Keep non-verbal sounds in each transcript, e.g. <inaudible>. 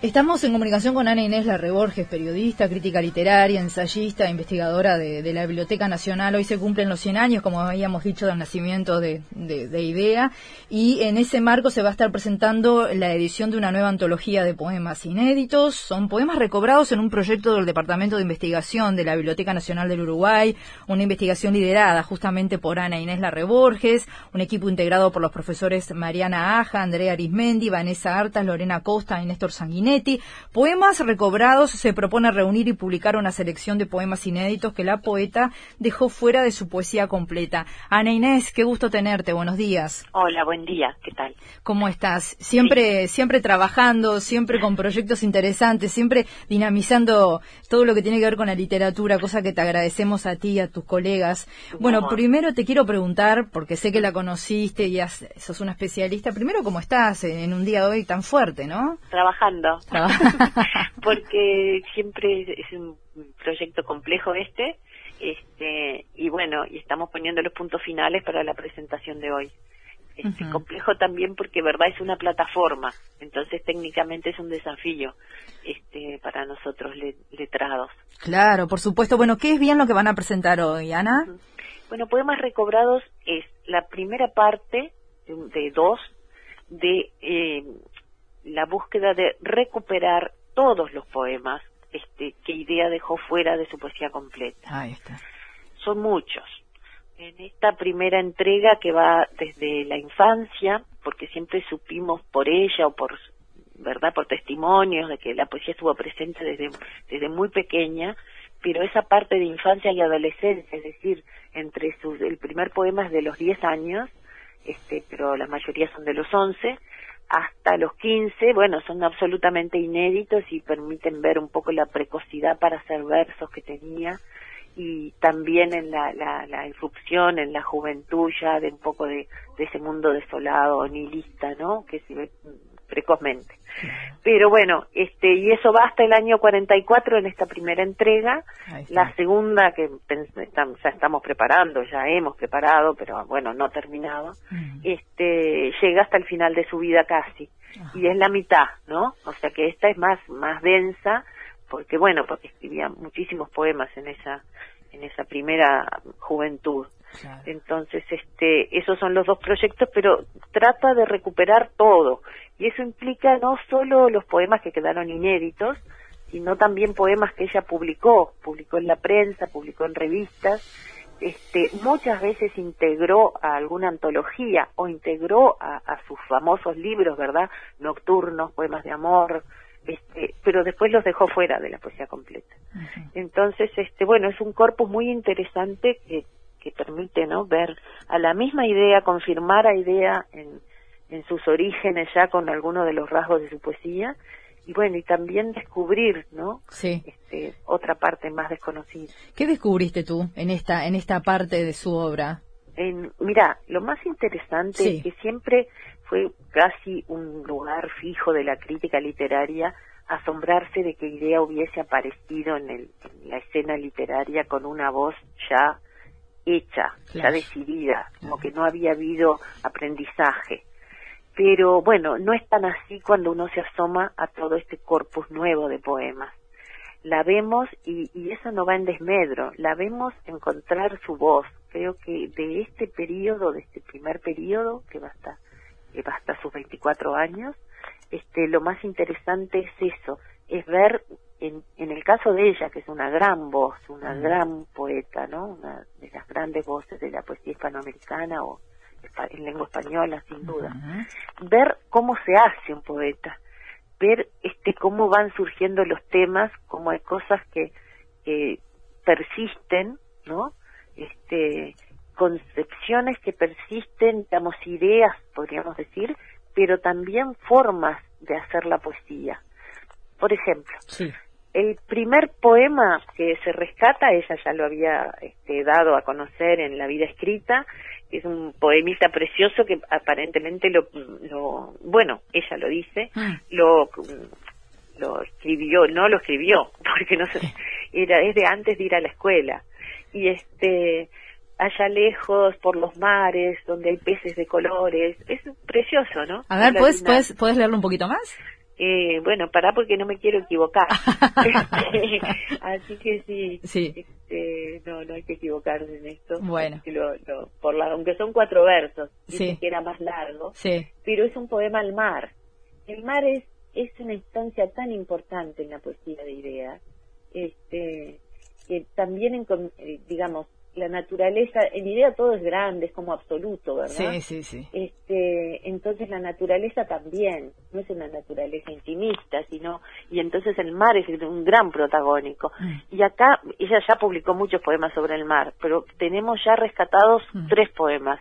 Estamos en comunicación con Ana Inés Larreborges, periodista, crítica literaria, ensayista, investigadora de, la Biblioteca Nacional. Hoy se cumplen los 100 años, como habíamos dicho, del nacimiento de, IDEA y en ese marco se va a estar presentando la edición de una nueva antología de poemas inéditos. Son poemas recobrados en un proyecto del Departamento de Investigación de la Biblioteca Nacional del Uruguay, una investigación liderada justamente por Ana Inés Larreborges, un equipo integrado por los profesores Mariana Aja, Andrea Arismendi, Vanessa Artas, Lorena Costa y Néstor Sanguinetti Poemas recobrados se propone reunir y publicar una selección de poemas inéditos que la poeta dejó fuera de su poesía completa. Ana Inés, qué gusto tenerte. Buenos días. Hola, buen día. ¿Qué tal? ¿Cómo estás? Siempre, siempre trabajando, siempre con proyectos interesantes, siempre dinamizando todo lo que tiene que ver con la literatura, cosa que te agradecemos a ti y a tus colegas. Bueno, primero te quiero preguntar, porque sé que la conociste y sos una especialista, primero, ¿cómo estás en un día de hoy tan fuerte, no? Trabajando. <laughs> porque siempre es un proyecto complejo este, este y bueno, y estamos poniendo los puntos finales para la presentación de hoy. Este, Complejo también porque, verdad, es una plataforma, entonces técnicamente es un desafío este, para nosotros letrados. Claro, por supuesto. Bueno, ¿qué es bien lo que van a presentar hoy, Ana? Bueno, Poemas Recobrados es la primera parte de, dos de eh, la búsqueda de recuperar todos los poemas este, que Idea dejó fuera de su poesía completa. Ahí está. Son muchos. En esta primera entrega que va desde la infancia, porque siempre supimos por ella o por verdad por testimonios de que la poesía estuvo presente desde desde muy pequeña, pero esa parte de infancia y adolescencia, es decir, entre sus el primer poema es de los 10 años, este, pero la mayoría son de los 11, hasta los 15, bueno, son absolutamente inéditos y permiten ver un poco la precocidad para hacer versos que tenía y también en la, la, la irrupción en la juventud ya de un poco de, ese mundo desolado, nihilista, ¿no? Que se ve precozmente. Pero bueno, este y eso va hasta el año 44 en esta primera entrega. La segunda que ya estamos preparando, ya hemos preparado, pero bueno, no terminado. Este llega hasta el final de su vida casi y es la mitad, ¿no? O sea que esta es más más densa porque bueno, porque escribía muchísimos poemas en esa en esa primera juventud. Entonces, este, esos son los dos proyectos, pero trata de recuperar todo. Y eso implica no solo los poemas que quedaron inéditos, sino también poemas que ella publicó, publicó en la prensa, publicó en revistas, este, muchas veces integró a alguna antología o integró a, sus famosos libros, ¿verdad? Nocturnos, poemas de amor, este, pero después los dejó fuera de la poesía completa. Entonces, este, bueno, es un corpus muy interesante que, que permite, ¿no? Ver a la misma idea, confirmar a idea en, en sus orígenes ya con algunos de los rasgos de su poesía y bueno y también descubrir no sí. este, otra parte más desconocida qué descubriste tú en esta en esta parte de su obra en, mira lo más interesante es que siempre fue casi un lugar fijo de la crítica literaria asombrarse de que idea hubiese aparecido en, el, en la escena literaria con una voz ya hecha, ya decidida, como que no había habido aprendizaje pero bueno, no es tan así cuando uno se asoma a todo este corpus nuevo de poemas. La vemos y, y eso no va en desmedro, la vemos encontrar su voz. Creo que de este periodo, de este primer periodo, que va hasta, que va hasta sus 24 años, este, lo más interesante es eso, es ver en, en el caso de ella, que es una gran voz, una gran poeta, ¿no? Una de las grandes voces de la poesía hispanoamericana o en lengua española, sin duda. Ver cómo se hace un poeta, ver este cómo van surgiendo los temas, como hay cosas que, que persisten, ¿no? Este, concepciones que persisten, digamos, ideas, podríamos decir, pero también formas de hacer la poesía. Por ejemplo, el primer poema que se rescata, ella ya lo había este, dado a conocer en la vida escrita, es un poemista precioso que aparentemente lo, lo bueno, ella lo dice, mm. lo lo escribió, no lo escribió, <laughs> porque no sé, era es de antes de ir a la escuela. Y este allá lejos por los mares donde hay peces de colores, es precioso, ¿no? A ver, ¿puedes, ¿puedes, ¿puedes leerlo un poquito más? Eh, bueno, pará porque no me quiero equivocar. <laughs> <laughs> Así que sí, sí. Este, no, no hay que equivocarse en esto. Bueno. por la, aunque son cuatro versos, sí. que era más largo, sí. pero es un poema al mar. El mar es, es una instancia tan importante en la poesía de ideas, este, que también, en, eh, digamos, la naturaleza, en idea todo es grande, es como absoluto, ¿verdad? Sí, sí, sí. Este, entonces la naturaleza también, no es una naturaleza intimista, sino, y entonces el mar es un gran protagónico. Mm. Y acá, ella ya publicó muchos poemas sobre el mar, pero tenemos ya rescatados mm. tres poemas.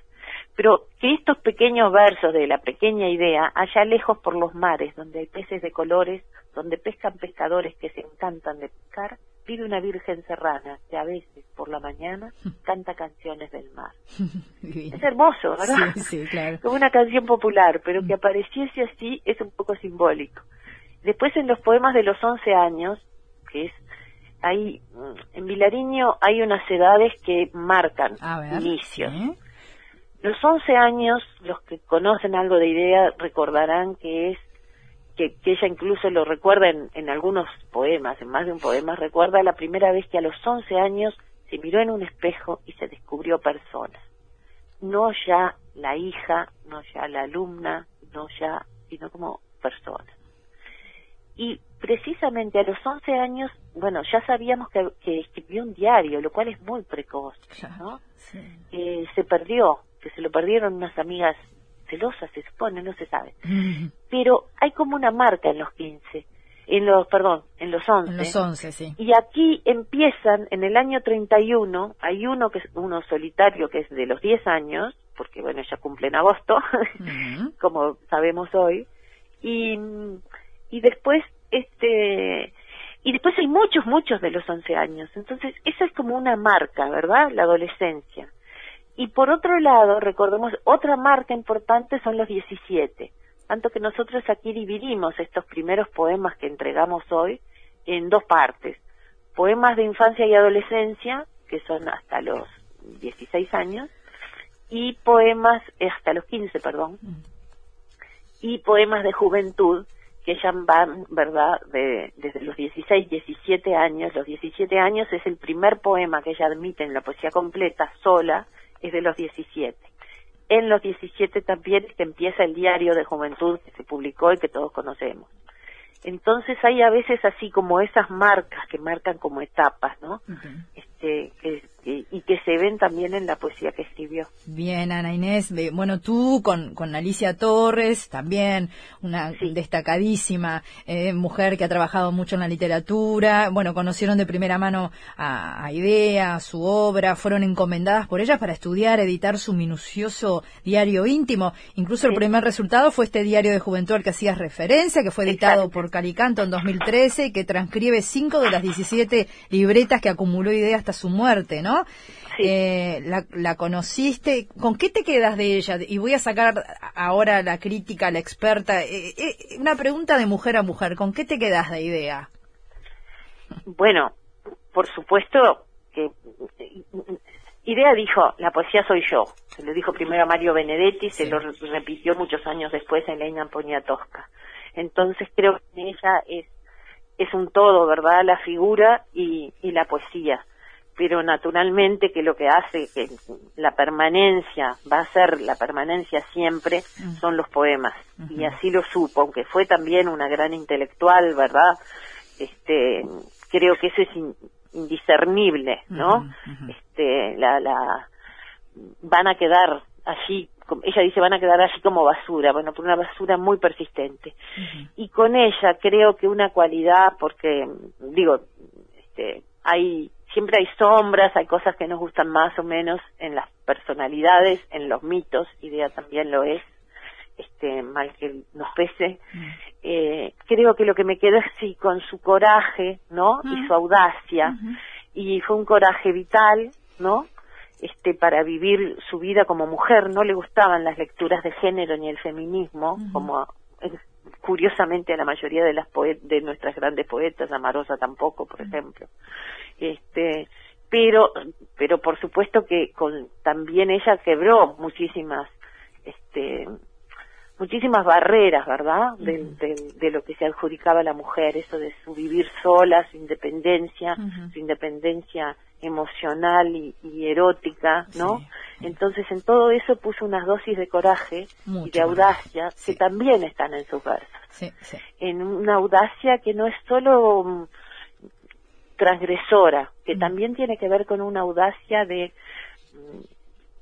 Pero que estos pequeños versos de la pequeña idea, allá lejos por los mares, donde hay peces de colores, donde pescan pescadores que se encantan de pescar, vive una virgen serrana que a veces por la mañana <laughs> canta canciones del mar. <laughs> es hermoso, ¿verdad? Sí, sí, claro. Como una canción popular, pero que apareciese así es un poco simbólico. Después en los poemas de los 11 años, que es ahí en Vilariño hay unas edades que marcan inicios. Los 11 años, los que conocen algo de idea recordarán que es que, ella incluso lo recuerda en, algunos poemas, en más de un poema, recuerda la primera vez que a los 11 años se miró en un espejo y se descubrió persona. No ya la hija, no ya la alumna, no ya, sino como persona. Y precisamente a los 11 años, bueno, ya sabíamos que, escribió un diario, lo cual es muy precoz, ¿no? Eh, se perdió, que se lo perdieron unas amigas celosa, se supone, no se sabe. Pero hay como una marca en los 15, en los, perdón, en los 11. En los 11, sí. Y aquí empiezan, en el año 31, hay uno que es uno solitario que es de los 10 años, porque bueno, ya cumple en agosto, <laughs> como sabemos hoy, y, y después, este, y después hay muchos, muchos de los 11 años. Entonces, esa es como una marca, ¿verdad? La adolescencia. Y por otro lado, recordemos, otra marca importante son los 17. Tanto que nosotros aquí dividimos estos primeros poemas que entregamos hoy en dos partes. Poemas de infancia y adolescencia, que son hasta los 16 años, y poemas, eh, hasta los 15, perdón, y poemas de juventud, que ya van, ¿verdad?, de, desde los 16, 17 años. Los 17 años es el primer poema que ella admite en la poesía completa, sola, es de los 17. En los 17 también que empieza el diario de juventud que se publicó y que todos conocemos. Entonces hay a veces así como esas marcas que marcan como etapas, ¿no? este, y que se ven también en la poesía que escribió. Bien, Ana Inés. Bueno, tú con, con Alicia Torres, también una destacadísima eh, mujer que ha trabajado mucho en la literatura. Bueno, conocieron de primera mano a, Idea, a su obra, fueron encomendadas por ellas para estudiar, editar su minucioso diario íntimo. Incluso el primer resultado fue este diario de juventud al que hacías referencia, que fue editado por Calicanto en 2013 y que transcribe cinco de las 17 libretas que acumuló Idea hasta su muerte, ¿no? Eh, la, conociste, ¿con qué te quedas de ella? Y voy a sacar ahora la crítica, la experta, eh, eh, una pregunta de mujer a mujer, ¿con qué te quedas de idea? Bueno, por supuesto que Idea dijo, la poesía soy yo. Se lo dijo primero a Mario Benedetti, se lo repitió muchos años después en Leina Poniatowska. Entonces creo que ella es, es un todo, ¿verdad? La figura y, y la poesía pero naturalmente que lo que hace que la permanencia va a ser la permanencia siempre mm. son los poemas. Y así lo supo aunque fue también una gran intelectual verdad este creo que eso es indiscernible no este la la van a quedar allí ella dice van a quedar allí como basura, bueno, por una basura muy persistente. Y con ella creo que una cualidad, porque digo, este, hay siempre hay sombras, hay cosas que nos gustan más o menos en las personalidades, en los mitos, idea también lo es, este, mal que nos pese. Mm. Eh, creo que lo que me quedó así con su coraje, ¿no? Y mm. su audacia, y fue un coraje vital, ¿no? Este, para vivir su vida como mujer, no le gustaban las lecturas de género ni el feminismo, como curiosamente a la mayoría de las de nuestras grandes poetas, Amarosa tampoco, por ejemplo. Este, pero pero por supuesto que con también ella quebró muchísimas este muchísimas barreras, ¿verdad? De, lo que se adjudicaba a la mujer, eso de su vivir sola, su independencia, su independencia emocional y, erótica, ¿no? Entonces en todo eso puso unas dosis de coraje y de audacia que también están en sus versos. En una audacia que no es solo mm, transgresora, que también tiene que ver con una audacia de,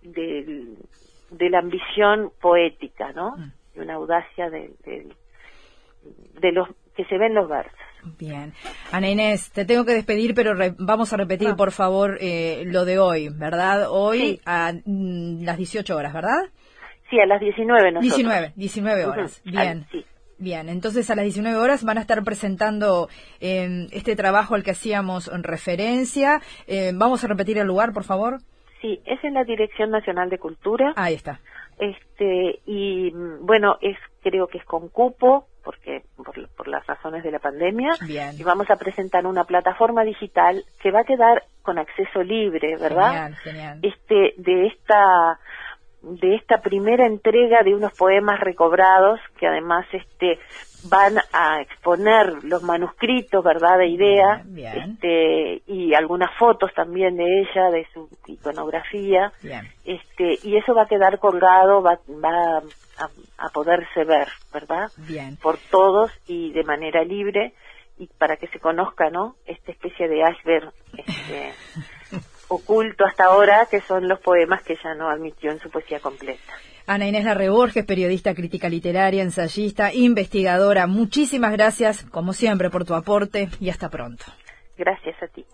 mm, de, la ambición poética, ¿no? Y una audacia de, de los que se ven los versos. Bien. Ana Inés, te tengo que despedir, pero vamos a repetir, por favor, eh, lo de hoy, ¿verdad? Hoy a mm, las 18 horas, ¿verdad? Sí, a las 19 nosotros. 19, 19 horas. Bien. Bien, entonces a las 19 horas van a estar presentando em, este trabajo al que hacíamos referencia. Em, vamos a repetir el lugar, por favor. Sí, es en la Dirección Nacional de Cultura. Ahí está. Este, y bueno, es creo que es con cupo, porque por, las razones de la pandemia. Y vamos a presentar una plataforma digital que va a quedar con acceso libre, ¿verdad? Este de esta de esta primera entrega de unos poemas recobrados que además este van a exponer los manuscritos, ¿verdad? De idea, este y algunas fotos también de ella, de su iconografía, este y eso va a quedar colgado, va, va a, poderse ver, ¿verdad? Bien. Por todos y de manera libre y para que se conozca, ¿no? Esta especie de iceberg este, <laughs> oculto hasta ahora, que son los poemas que ella no admitió en su poesía completa. Ana Inés Larreborges, periodista, crítica literaria, ensayista, investigadora. Muchísimas gracias, como siempre, por tu aporte y hasta pronto. Gracias a ti.